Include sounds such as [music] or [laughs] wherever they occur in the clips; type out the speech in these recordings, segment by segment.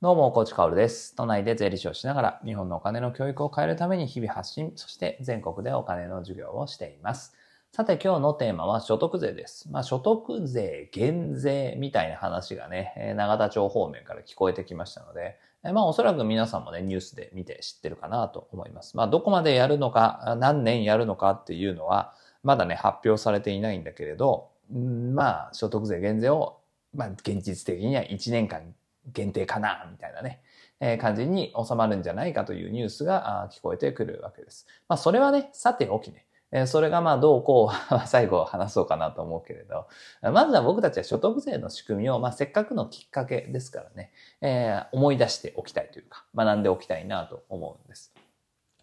どうも、コーチカオルです。都内で税理士をしながら、日本のお金の教育を変えるために日々発信、そして全国でお金の授業をしています。さて、今日のテーマは所得税です。まあ、所得税減税みたいな話がね、えー永田町方面から聞こえてきましたので、まあ、おそらく皆さんもね、ニュースで見て知ってるかなと思います。まあ、どこまでやるのか、何年やるのかっていうのは、まだね、発表されていないんだけれど、まあ、所得税減税を、まあ、現実的には1年間限定かな、みたいなね、えー感じに収まるんじゃないかというニュースが聞こえてくるわけです。まあ、それはね、さておきね、えーそれがまあどうこう最後話そうかなと思うけれど、まずは僕たちは所得税の仕組みを、まあ、せっかくのきっかけですからね、えー思い出しておきたいというか、学んでおきたいなと思うんです。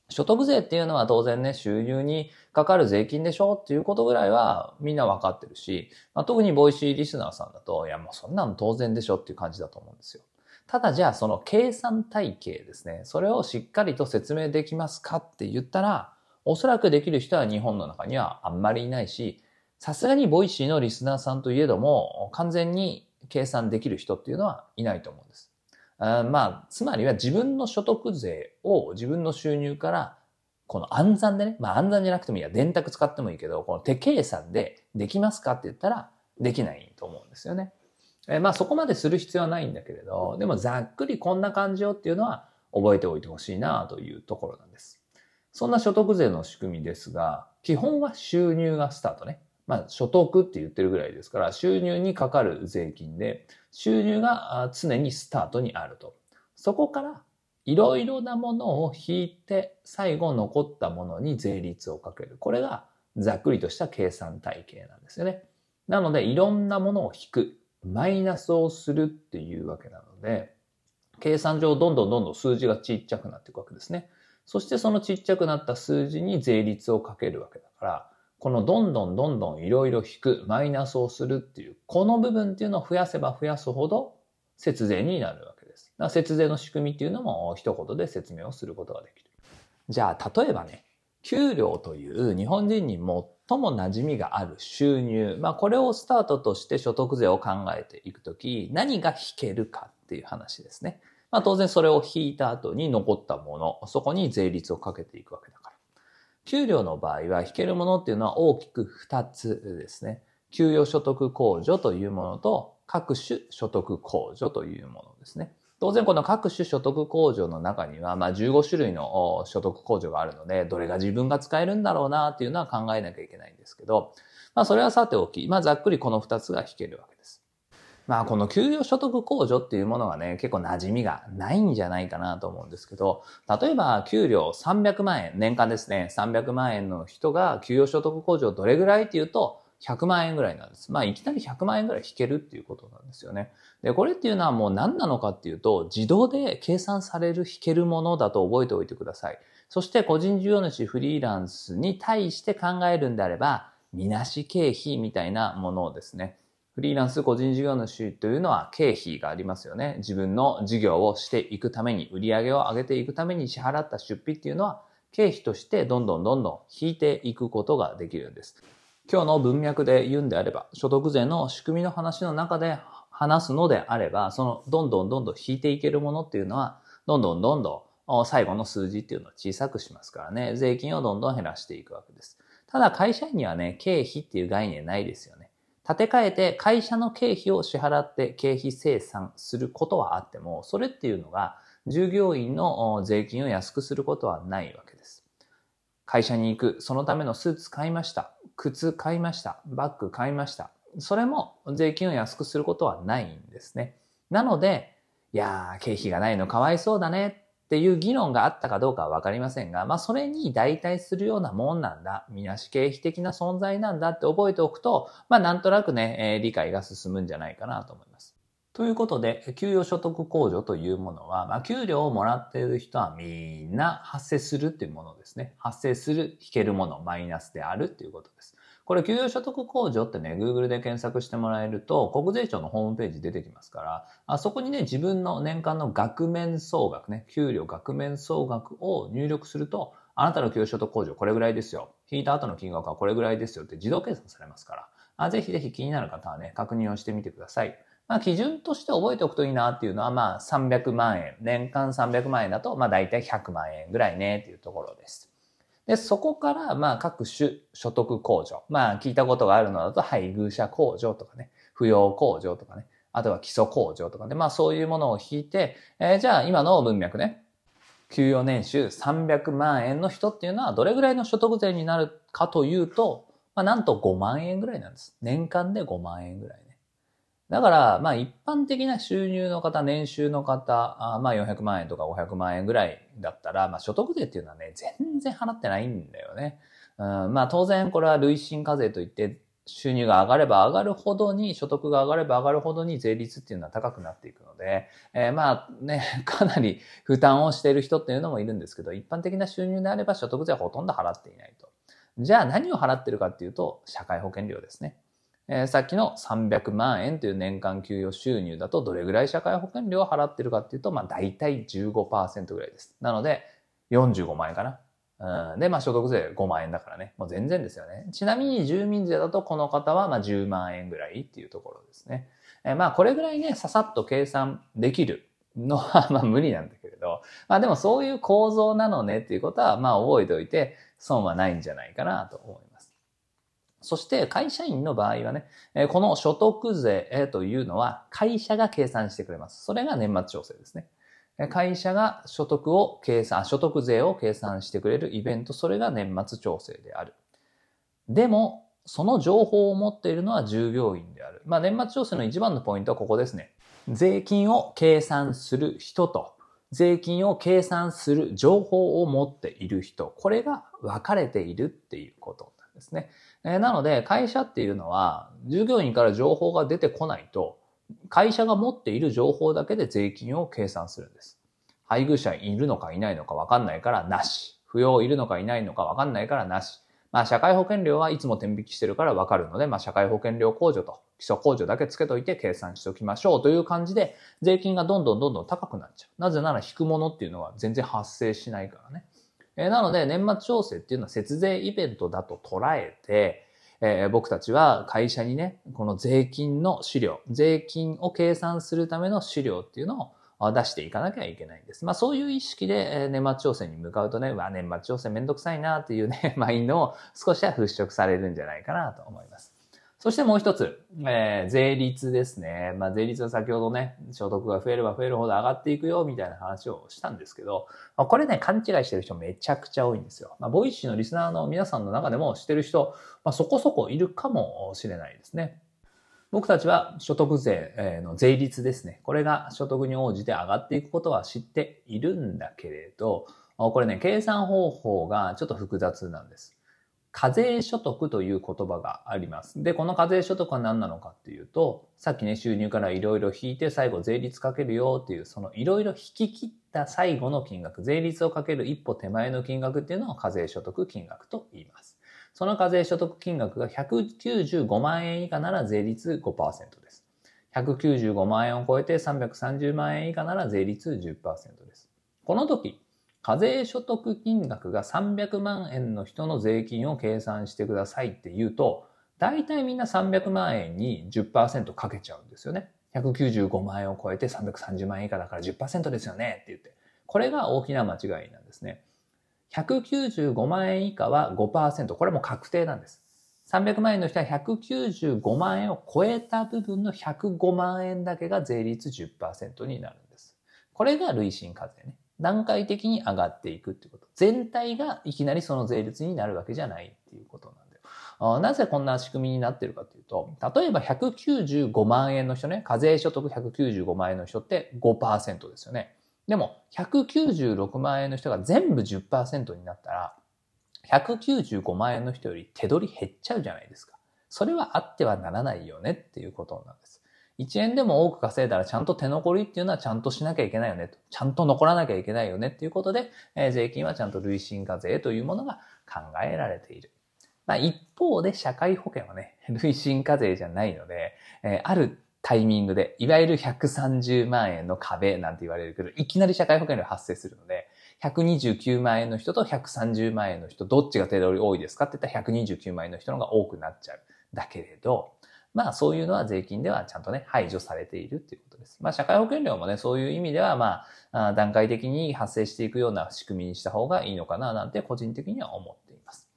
所得税っていうのは当然ね、収入にかかる税金でしょっていうことぐらいはみんなわかってるし、まあ、特に Voicyリスナーさんだと、いやもうそんなの当然でしょっていう感じだと思うんですよ。ただじゃあその計算体系ですね、それをしっかりと説明できますかって言ったら、おそらくできる人は日本の中にはあんまりいないし、さすがに Voicyのリスナーさんといえども、完全に計算できる人っていうのはいないと思うんです。あまあ、つまりは自分の所得税を自分の収入から、この暗算でね、まあ暗算じゃなくてもいいや、電卓使ってもいいけど、この手計算でできますかって言ったら、できないと思うんですよね。えまあそこまでする必要はないんだけれど、でもざっくりこんな感じよっていうのは覚えておいてほしいなというところなんです。そんな所得税の仕組みですが、基本は収入がスタートね。まあ所得って言ってるぐらいですから、収入にかかる税金で、収入が常にスタートにあると。そこからいろいろなものを引いて、最後残ったものに税率をかける。これがざっくりとした計算体系なんですよね。なので、いろんなものを引く。マイナスをするっていうわけなので、計算上どんどんどんどん数字がちっちゃくなっていくわけですね。そしてそのちっちゃくなった数字に税率をかけるわけだから、このどんどんどんどんいろいろ引く、マイナスをするっていう、この部分っていうのを増やせば増やすほど節税になるわけです。だから節税の仕組みっていうのも一言で説明をすることができる。じゃあ、例えばね、給料という日本人に最も馴染みがある収入、まあこれをスタートとして所得税を考えていくとき、何が引けるかっていう話ですね。まあ当然それを引いた後に残ったもの、そこに税率をかけていくわけだから。給料の場合は引けるものっていうのは大きく2つですね。給与所得控除というものと各種所得控除というものですね。当然この各種所得控除の中には、まあ、15種類の所得控除があるので、どれが自分が使えるんだろうなっていうのは考えなきゃいけないんですけど、まあそれはさておき、まあざっくりこの2つが引けるわけです。まあこの給与所得控除っていうものがね、結構馴染みがないんじゃないかなと思うんですけど、例えば給料300万円、年間ですね、300万円の人が給与所得控除どれぐらいっていうと、100万円ぐらいなんです。まあいきなり100万円ぐらい引けるっていうことなんですよね。で、これっていうのはもう何なのかっていうと、自動で計算される引けるものだと覚えておいてください。そして個人事業主フリーランスに対して考えるんであれば、みなし経費みたいなものをですね、フリーランス個人事業主というのは経費がありますよね。自分の事業をしていくために、売り上げを上げていくために支払った出費っていうのは、経費としてどんどんどんどん引いていくことができるんです。今日の文脈で言うんであれば、所得税の仕組みの話の中で話すのであれば、そのどんどんどんどん引いていけるものっていうのは、どんどんどんどん最後の数字っていうのを小さくしますからね、税金をどんどん減らしていくわけです。ただ会社員にはね、経費っていう概念ないですよね。立て替えて会社の経費を支払って経費生産することはあっても、それっていうのが従業員の税金を安くすることはないわけです。会社に行く、そのためのスーツ買いました。靴買いました。バッグ買いました。それも税金を安くすることはないんですね。なので、いやー、経費がないのかわいそうだねっていう議論があったかどうかはわかりませんが、まあそれに代替するようなもんなんだ。みなし経費的な存在なんだって覚えておくと、まあなんとなくね、えー理解が進むんじゃないかなと思います。ということで、給与所得控除というものは、まあ、給料をもらっている人はみんな発生するっていうものですね。発生する、引けるもの、マイナスであるっていうことです。これ、給与所得控除ってね、Google で検索してもらえると、国税庁のホームページ出てきますから、あそこにね、自分の年間の額面総額ね、給料額面総額を入力すると、あなたの給与所得控除これぐらいですよ。引いた後の金額はこれぐらいですよって自動計算されますから、あぜひぜひ気になる方はね、確認をしてみてください。まあ基準として覚えておくといいなっていうのはまあ300万円、年間300万円だとまあ大体100万円ぐらいねっていうところです。で、そこからまあ各種所得控除。まあ聞いたことがあるのだと配偶者控除とかね、扶養控除とかね、あとは基礎控除とかで、まあそういうものを引いて、えー、じゃあ今の文脈ね、給与年収300万円の人っていうのはどれぐらいの所得税になるかというと、まあなんと5万円ぐらいなんです。年間で5万円ぐらい。だから、まあ一般的な収入の方、年収の方、あまあ400万円とか500万円ぐらいだったら、まあ所得税っていうのはね、全然払ってないんだよね。うん、まあ当然これは累進課税といって、収入が上がれば上がるほどに、所得が上がれば上がるほどに税率っていうのは高くなっていくので、えー、まあね、[laughs] かなり負担をしている人っていうのもいるんですけど、一般的な収入であれば所得税はほとんど払っていないと。じゃあ何を払ってるかっていうと、社会保険料ですね。えー、さっきの300万円という年間給与収入だとどれぐらい社会保険料を払ってるかっていうと、まあ大体15%ぐらいです。なので45万円かな。うん、で、まあ所得税5万円だからね。もう全然ですよね。ちなみに住民税だとこの方はまあ10万円ぐらいっていうところですね。えー、まあこれぐらいね、ささっと計算できるのは [laughs] まあ無理なんだけれど、まあでもそういう構造なのねっていうことはまあ覚えておいて損はないんじゃないかなと思います。そして会社員の場合はね、この所得税というのは会社が計算してくれます。それが年末調整ですね。会社が所得を計算、所得税を計算してくれるイベント、それが年末調整である。でも、その情報を持っているのは従業員である。まあ、年末調整の一番のポイントはここですね。税金を計算する人と、税金を計算する情報を持っている人、これが分かれているっていうことですね。えなので、会社っていうのは、従業員から情報が出てこないと、会社が持っている情報だけで税金を計算するんです。配偶者いるのかいないのかわかんないからなし。扶養いるのかいないのかわかんないからなし。まあ、社会保険料はいつも天引きしてるからわかるので、まあ、社会保険料控除と基礎控除だけつけといて計算しておきましょうという感じで、税金がどんどんどんどん高くなっちゃう。なぜなら引くものっていうのは全然発生しないからね。え、なので、年末調整っていうのは節税イベントだと捉えて、えー、僕たちは会社にね、この税金の資料、税金を計算するための資料っていうのを出していかなきゃいけないんです。まあそういう意識で年末調整に向かうとね、わ、年末調整めんどくさいなっていうね、[laughs] マインドを少しは払拭されるんじゃないかなと思います。そしてもう一つ、えー、税率ですね。まあ、税率は先ほどね、所得が増えれば増えるほど上がっていくよ、みたいな話をしたんですけど、まあ、これね、勘違いしてる人めちゃくちゃ多いんですよ。まあ、 Voicyのリスナーの皆さんの中でも知ってる人、まあ、そこそこいるかもしれないですね。僕たちは所得税の税率ですね。これが所得に応じて上がっていくことは知っているんだけれど、これね、計算方法がちょっと複雑なんです。課税所得という言葉があります。で、この課税所得は何なのかっていうと、さっきね、収入からいろいろ引いて最後税率かけるよっていう、そのいろいろ引き切った最後の金額、税率をかける一歩手前の金額っていうのを課税所得金額と言います。その課税所得金額が195万円以下なら税率5%です。195万円を超えて330万円以下なら税率10%です。この時、課税所得金額が300万円の人の税金を計算してくださいって言うと、大体みんな300万円に10%かけちゃうんですよね。195万円を超えて330万円以下だから10%ですよねって言って。これが大きな間違いなんですね。195万円以下は5%。これも確定なんです。300万円の人は195万円を超えた部分の105万円だけが税率10%になるんです。これが累進課税ね。段階的に上がっていくっていうこと。全体がいきなりその税率になるわけじゃないっていうことなんだよ。なぜこんな仕組みになってるかというと、例えば195万円の人ね、課税所得195万円の人って5%ですよね。でも、196万円の人が全部10%になったら、195万円の人より手取り減っちゃうじゃないですか。それはあってはならないよねっていうことなんです。1円でも多く稼いだらちゃんと手残りっていうのはちゃんとしなきゃいけないよねと。ちゃんと残らなきゃいけないよねっていうことで、えー、税金はちゃんと累進課税というものが考えられている。まあ、一方で社会保険はね、[laughs] 累進課税じゃないので、えー、あるタイミングで、いわゆる130万円の壁なんて言われるけど、いきなり社会保険料発生するので、129万円の人と130万円の人、どっちが手取り多いですかって言ったら129万円の人の方が多くなっちゃう。だけれど、まあそういうのは税金ではちゃんとね、排除されているっていうことです。まあ社会保険料もね、そういう意味ではまあ、段階的に発生していくような仕組みにした方がいいのかななんて個人的には思っています。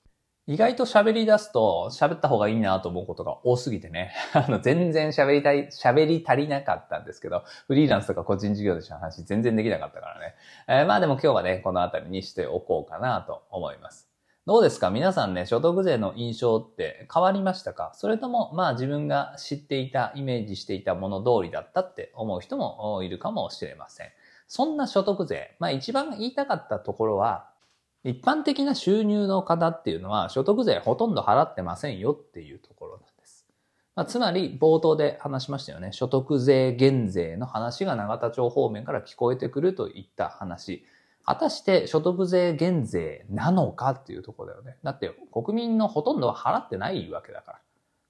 意外と喋り出すと喋った方がいいなと思うことが多すぎてね、[laughs] あの全然喋りたい、喋り足りなかったんですけど、フリーランスとか個人事業主の話全然できなかったからね。えー、まあでも今日はね、このあたりにしておこうかなと思います。どうですか？皆さんね、所得税の印象って変わりましたか？それとも、まあ自分が知っていた、イメージしていたもの通りだったって思う人もいるかもしれません。そんな所得税、まあ一番言いたかったところは、一般的な収入の方っていうのは所得税ほとんど払ってませんよっていうところなんです。まあ、つまり冒頭で話しましたよね。所得税減税の話が永田町方面から聞こえてくるといった話。果たして所得税減税なのかっていうとこだよね。だって国民のほとんどは払ってないわけだから。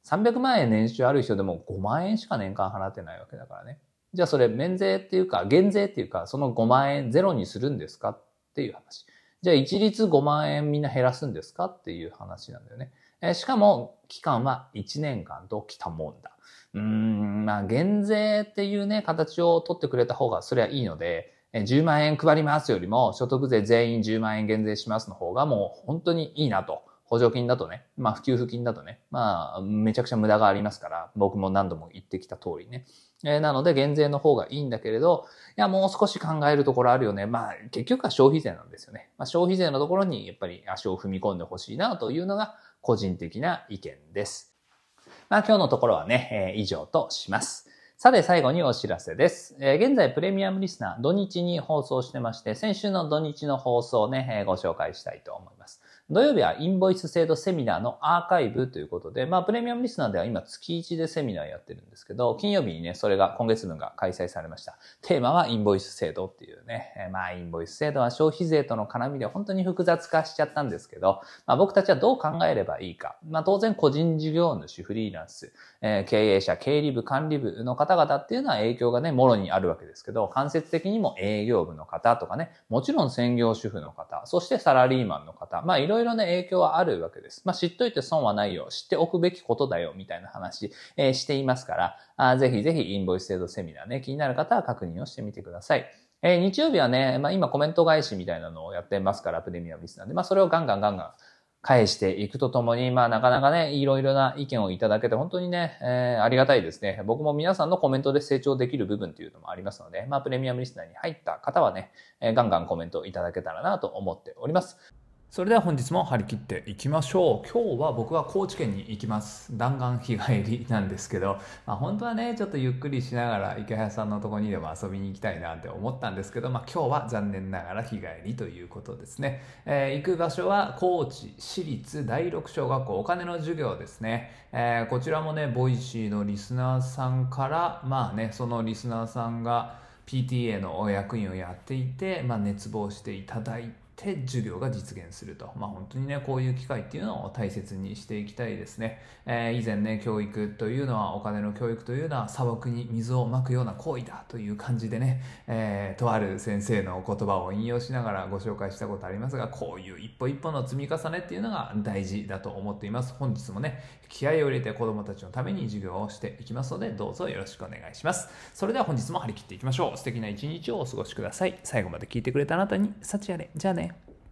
300万円年収ある人でも5万円しか年間払ってないわけだからね。じゃあそれ免税っていうか減税っていうかその5万円ゼロにするんですかっていう話。じゃあ一律5万円みんな減らすんですかっていう話なんだよね。えしかも期間は1年間ときたもんだ。うーん、まあ減税っていうね形を取ってくれた方がそれはいいので、10万円配りますよりも、所得税全員10万円減税しますの方がもう本当にいいなと。補助金だとね、まあ普及付金だとね、まあめちゃくちゃ無駄がありますから、僕も何度も言ってきた通りね。えー、なので減税の方がいいんだけれど、いやもう少し考えるところあるよね。まあ結局は消費税なんですよね。まあ、消費税のところにやっぱり足を踏み込んでほしいなというのが個人的な意見です。まあ今日のところはね、えー、以上とします。さて最後にお知らせです。えー、現在プレミアムリスナー土日に放送してまして、先週の土日の放送をね、えー、ご紹介したいと思います。土曜日はインボイス制度セミナーのアーカイブということで、まあ、プレミアムリスナーでは今月1でセミナーやってるんですけど、金曜日にね、それが今月分が開催されました。テーマはインボイス制度っていうね、えまあ、インボイス制度は消費税との絡みで本当に複雑化しちゃったんですけど、まあ、僕たちはどう考えればいいか。まあ、当然個人事業主、フリーランス、えー、経営者、経理部、管理部の方々っていうのは影響がね、もろにあるわけですけど、間接的にも営業部の方とかね、もちろん専業主婦の方、そしてサラリーマンの方、まあ、いろいろな影響はあるわけです。まあ、知っといて損はないよ。知っておくべきことだよ。みたいな話、えー、していますから、あぜひぜひインボイス制度セミナーね、気になる方は確認をしてみてください。えー、日曜日はね、まあ、今コメント返しみたいなのをやってますから、プレミアムリスナーで、まあ、それをガンガンガンガン返していくとともに、まあなかなかね、いろいろな意見をいただけて本当にね、えー、ありがたいですね。僕も皆さんのコメントで成長できる部分っていうのもありますので、まあプレミアムリスナーに入った方はね、えー、ガンガンコメントいただけたらなと思っております。それでは本日も張り切っていきましょう。今日は僕は高知県に行きます。弾丸日帰りなんですけど、[laughs] まあ、本当はねちょっとゆっくりしながらイケハヤさんのとこにでも遊びに行きたいなって思ったんですけど、まあ、今日は残念ながら日帰りということですね、えー、行く場所は高知市立第六小学校お金の授業ですね、えー、こちらもね Voicyのリスナーさんからまあねそのリスナーさんが PTA の役員をやっていて、まあ、熱望していただいてて授業が実現すると。まあ本当にね、こういう機会っていうのを大切にしていきたいですね。えー、以前ね、教育というのは、お金の教育というのは砂漠に水をまくような行為だという感じでね、えー、とある先生の言葉を引用しながらご紹介したことありますが、こういう一歩一歩の積み重ねっていうのが大事だと思っています。本日もね、気合を入れて子供たちのために授業をしていきますので、どうぞよろしくお願いします。それでは本日も張り切っていきましょう。素敵な一日をお過ごしください。最後まで聞いてくれたあなたに、幸あれ。じゃあね。